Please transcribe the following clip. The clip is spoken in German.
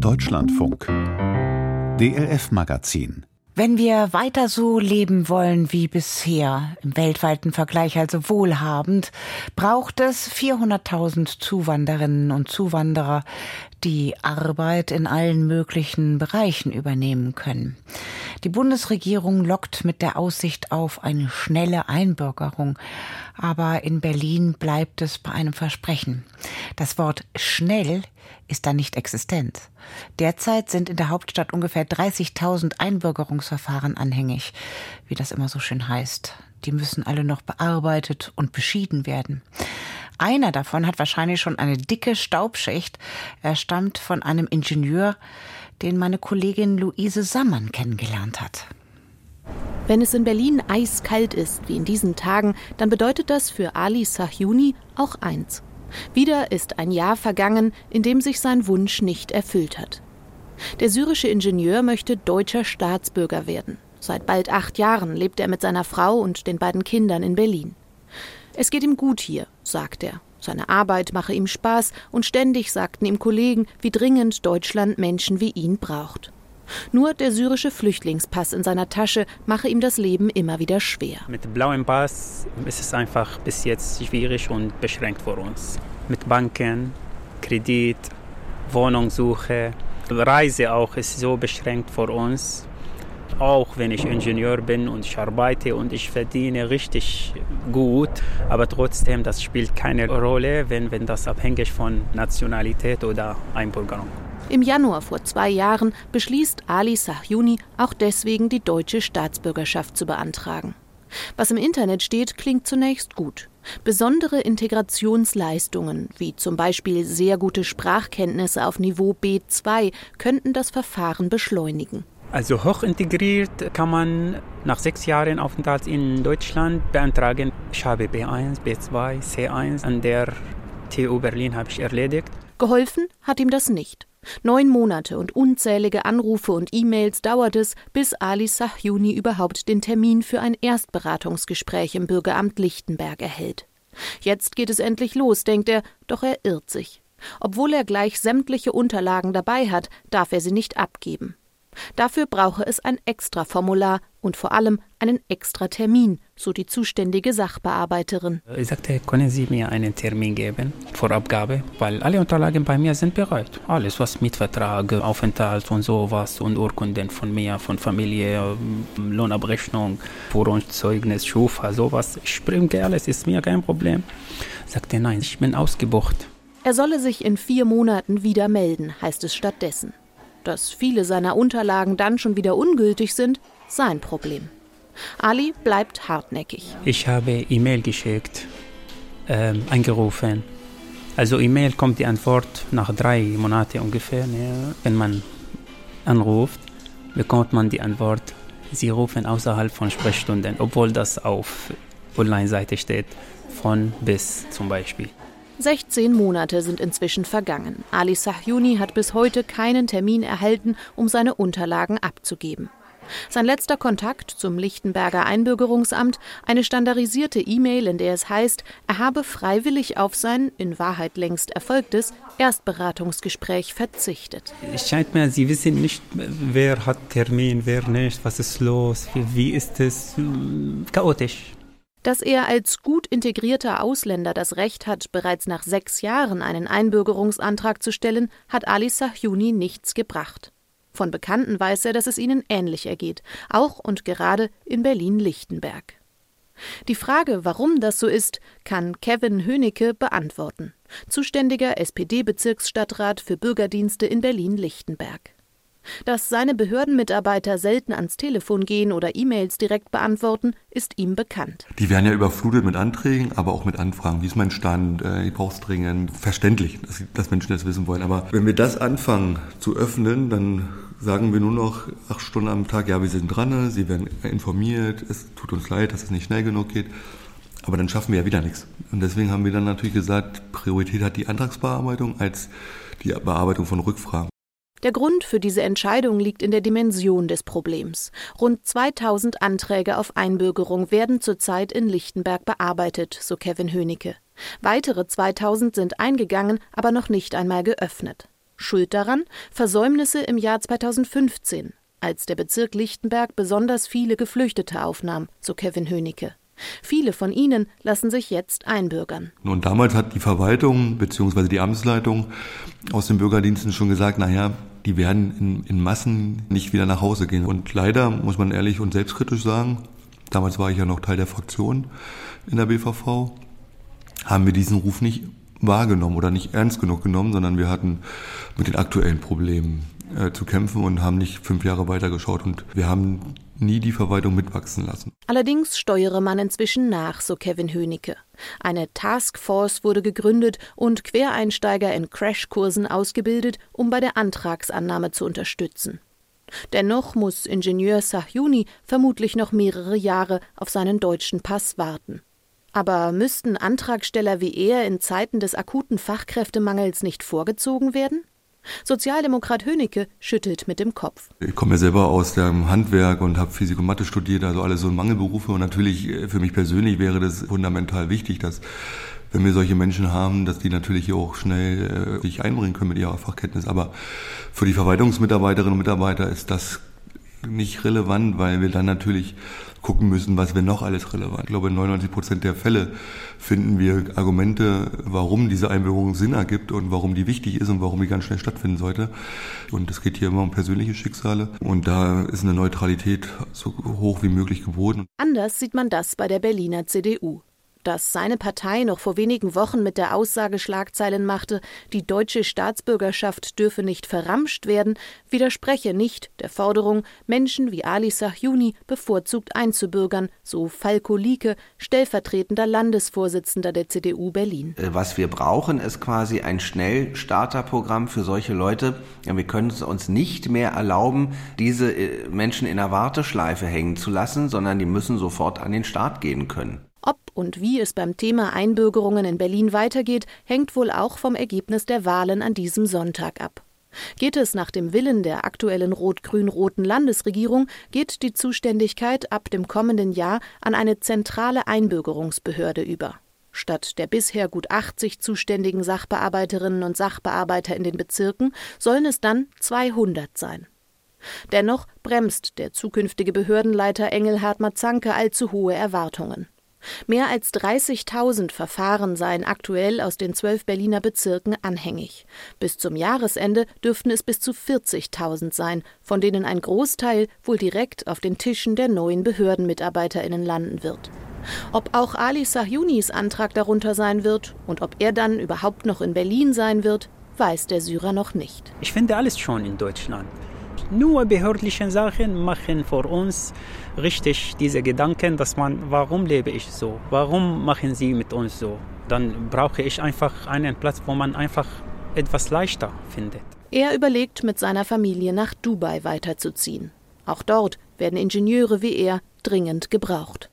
Deutschlandfunk DLF Magazin wenn wir weiter so leben wollen wie bisher, im weltweiten Vergleich also wohlhabend, braucht es 400.000 Zuwanderinnen und Zuwanderer, die Arbeit in allen möglichen Bereichen übernehmen können. Die Bundesregierung lockt mit der Aussicht auf eine schnelle Einbürgerung. Aber in Berlin bleibt es bei einem Versprechen. Das Wort schnell ist da nicht existent. Derzeit sind in der Hauptstadt ungefähr 30.000 Einbürgerungsverfahren anhängig, wie das immer so schön heißt. Die müssen alle noch bearbeitet und beschieden werden. Einer davon hat wahrscheinlich schon eine dicke Staubschicht. Er stammt von einem Ingenieur, den meine Kollegin Luise Sammann kennengelernt hat. Wenn es in Berlin eiskalt ist, wie in diesen Tagen, dann bedeutet das für Ali Sahyuni auch eins. Wieder ist ein Jahr vergangen, in dem sich sein Wunsch nicht erfüllt hat. Der syrische Ingenieur möchte deutscher Staatsbürger werden. Seit bald acht Jahren lebt er mit seiner Frau und den beiden Kindern in Berlin. Es geht ihm gut hier, sagt er. Seine Arbeit mache ihm Spaß und ständig sagten ihm Kollegen, wie dringend Deutschland Menschen wie ihn braucht. Nur der syrische Flüchtlingspass in seiner Tasche mache ihm das Leben immer wieder schwer. Mit blauem Pass ist es einfach bis jetzt schwierig und beschränkt für uns. Mit Banken, Kredit, Wohnungssuche, Reise auch ist so beschränkt für uns auch wenn ich Ingenieur bin und ich arbeite und ich verdiene richtig gut, aber trotzdem, das spielt keine Rolle, wenn, wenn das abhängig von Nationalität oder Einbürgerung. Im Januar vor zwei Jahren beschließt Ali Sahyuni auch deswegen die deutsche Staatsbürgerschaft zu beantragen. Was im Internet steht, klingt zunächst gut. Besondere Integrationsleistungen, wie zum Beispiel sehr gute Sprachkenntnisse auf Niveau B2, könnten das Verfahren beschleunigen. Also hoch integriert kann man nach sechs Jahren Aufenthalt in Deutschland beantragen. Ich habe B1, B2, C1 an der TU Berlin habe ich erledigt. Geholfen hat ihm das nicht. Neun Monate und unzählige Anrufe und E-Mails dauert es, bis Ali Sahyuni überhaupt den Termin für ein Erstberatungsgespräch im Bürgeramt Lichtenberg erhält. Jetzt geht es endlich los, denkt er, doch er irrt sich. Obwohl er gleich sämtliche Unterlagen dabei hat, darf er sie nicht abgeben. Dafür brauche es ein Extraformular und vor allem einen Extratermin, so die zuständige Sachbearbeiterin. Ich sagte, können Sie mir einen Termin geben vor Abgabe? Weil alle Unterlagen bei mir sind bereit. Alles, was Mietvertrag, Aufenthalt und sowas und Urkunden von mir, von Familie, Lohnabrechnung, Führungszeugnis, Schufa, sowas. Ich bringe alles, ist mir kein Problem. Ich sagte, nein, ich bin ausgebucht. Er solle sich in vier Monaten wieder melden, heißt es stattdessen. Dass viele seiner Unterlagen dann schon wieder ungültig sind, sein Problem. Ali bleibt hartnäckig. Ich habe E-Mail geschickt, ähm, angerufen. Also E-Mail kommt die Antwort nach drei Monaten ungefähr. Ne? Wenn man anruft, bekommt man die Antwort, Sie rufen außerhalb von Sprechstunden, obwohl das auf Online-Seite steht, von bis zum Beispiel. 16 Monate sind inzwischen vergangen. Ali Sahyuni hat bis heute keinen Termin erhalten, um seine Unterlagen abzugeben. Sein letzter Kontakt zum Lichtenberger Einbürgerungsamt eine standardisierte E-Mail, in der es heißt, er habe freiwillig auf sein, in Wahrheit längst erfolgtes, Erstberatungsgespräch verzichtet. Es scheint mir, Sie wissen nicht, wer hat Termin, wer nicht, was ist los, wie, ist es, chaotisch. Dass er als gut integrierter Ausländer das Recht hat, bereits nach sechs Jahren einen Einbürgerungsantrag zu stellen, hat Ali Sahyuni nichts gebracht. Von Bekannten weiß er, dass es ihnen ähnlich ergeht, auch und gerade in Berlin-Lichtenberg. Die Frage, warum das so ist, kann Kevin Hönicke beantworten, zuständiger SPD-Bezirksstadtrat für Bürgerdienste in Berlin-Lichtenberg. Dass seine Behördenmitarbeiter selten ans Telefon gehen oder E-Mails direkt beantworten, ist ihm bekannt. Die werden ja überflutet mit Anträgen, aber auch mit Anfragen. Wie ist mein Stand? Äh, ich brauche es dringend. Verständlich, dass, dass Menschen das wissen wollen. Aber wenn wir das anfangen zu öffnen, dann sagen wir nur noch acht Stunden am Tag, ja, wir sind dran, Sie werden informiert, es tut uns leid, dass es nicht schnell genug geht. Aber dann schaffen wir ja wieder nichts. Und deswegen haben wir dann natürlich gesagt, Priorität hat die Antragsbearbeitung als die Bearbeitung von Rückfragen. Der Grund für diese Entscheidung liegt in der Dimension des Problems. Rund 2000 Anträge auf Einbürgerung werden zurzeit in Lichtenberg bearbeitet, so Kevin Hönicke. Weitere 2000 sind eingegangen, aber noch nicht einmal geöffnet. Schuld daran Versäumnisse im Jahr 2015, als der Bezirk Lichtenberg besonders viele Geflüchtete aufnahm, so Kevin Hönicke. Viele von ihnen lassen sich jetzt einbürgern. Und damals hat die Verwaltung bzw. die Amtsleitung aus den Bürgerdiensten schon gesagt, naja, die werden in, in Massen nicht wieder nach Hause gehen. Und leider muss man ehrlich und selbstkritisch sagen, damals war ich ja noch Teil der Fraktion in der BVV, haben wir diesen Ruf nicht wahrgenommen oder nicht ernst genug genommen, sondern wir hatten mit den aktuellen Problemen äh, zu kämpfen und haben nicht fünf Jahre weitergeschaut. Und wir haben nie die Verwaltung mitwachsen lassen. Allerdings steuere man inzwischen nach, so Kevin Hönicke. Eine Taskforce wurde gegründet und Quereinsteiger in Crashkursen ausgebildet, um bei der Antragsannahme zu unterstützen. Dennoch muss Ingenieur Sahyuni vermutlich noch mehrere Jahre auf seinen deutschen Pass warten. Aber müssten Antragsteller wie er in Zeiten des akuten Fachkräftemangels nicht vorgezogen werden? Sozialdemokrat Hönicke schüttelt mit dem Kopf. Ich komme ja selber aus dem Handwerk und habe Physik und Mathe studiert, also alles so Mangelberufe. Und natürlich äh, für mich persönlich wäre das fundamental wichtig, dass wenn wir solche Menschen haben, dass die natürlich auch schnell äh, sich einbringen können mit ihrer Fachkenntnis. Aber für die Verwaltungsmitarbeiterinnen und Mitarbeiter ist das nicht relevant, weil wir dann natürlich gucken müssen, was wäre noch alles relevant. Ich glaube, in 99 Prozent der Fälle finden wir Argumente, warum diese Einbürgerung Sinn ergibt und warum die wichtig ist und warum die ganz schnell stattfinden sollte. Und es geht hier immer um persönliche Schicksale. Und da ist eine Neutralität so hoch wie möglich geboten. Anders sieht man das bei der Berliner CDU dass seine Partei noch vor wenigen Wochen mit der Aussage Schlagzeilen machte, die deutsche Staatsbürgerschaft dürfe nicht verramscht werden, widerspreche nicht der Forderung, Menschen wie Ali Sahyuni bevorzugt einzubürgern, so Falko Lieke, stellvertretender Landesvorsitzender der CDU Berlin. Äh, was wir brauchen, ist quasi ein Schnellstarterprogramm für solche Leute. Wir können es uns nicht mehr erlauben, diese äh, Menschen in der Warteschleife hängen zu lassen, sondern die müssen sofort an den Start gehen können. Ob und wie es beim Thema Einbürgerungen in Berlin weitergeht, hängt wohl auch vom Ergebnis der Wahlen an diesem Sonntag ab. Geht es nach dem Willen der aktuellen rot-grün-roten Landesregierung, geht die Zuständigkeit ab dem kommenden Jahr an eine zentrale Einbürgerungsbehörde über. Statt der bisher gut 80 zuständigen Sachbearbeiterinnen und Sachbearbeiter in den Bezirken sollen es dann 200 sein. Dennoch bremst der zukünftige Behördenleiter Engelhard Mazanke allzu hohe Erwartungen. Mehr als 30.000 Verfahren seien aktuell aus den zwölf Berliner Bezirken anhängig. Bis zum Jahresende dürften es bis zu 40.000 sein, von denen ein Großteil wohl direkt auf den Tischen der neuen BehördenmitarbeiterInnen landen wird. Ob auch Ali Sahyunis Antrag darunter sein wird und ob er dann überhaupt noch in Berlin sein wird, weiß der Syrer noch nicht. Ich finde alles schon in Deutschland. Nur behördliche Sachen machen für uns richtig diese Gedanken, dass man, warum lebe ich so? Warum machen sie mit uns so? Dann brauche ich einfach einen Platz, wo man einfach etwas leichter findet. Er überlegt, mit seiner Familie nach Dubai weiterzuziehen. Auch dort werden Ingenieure wie er dringend gebraucht.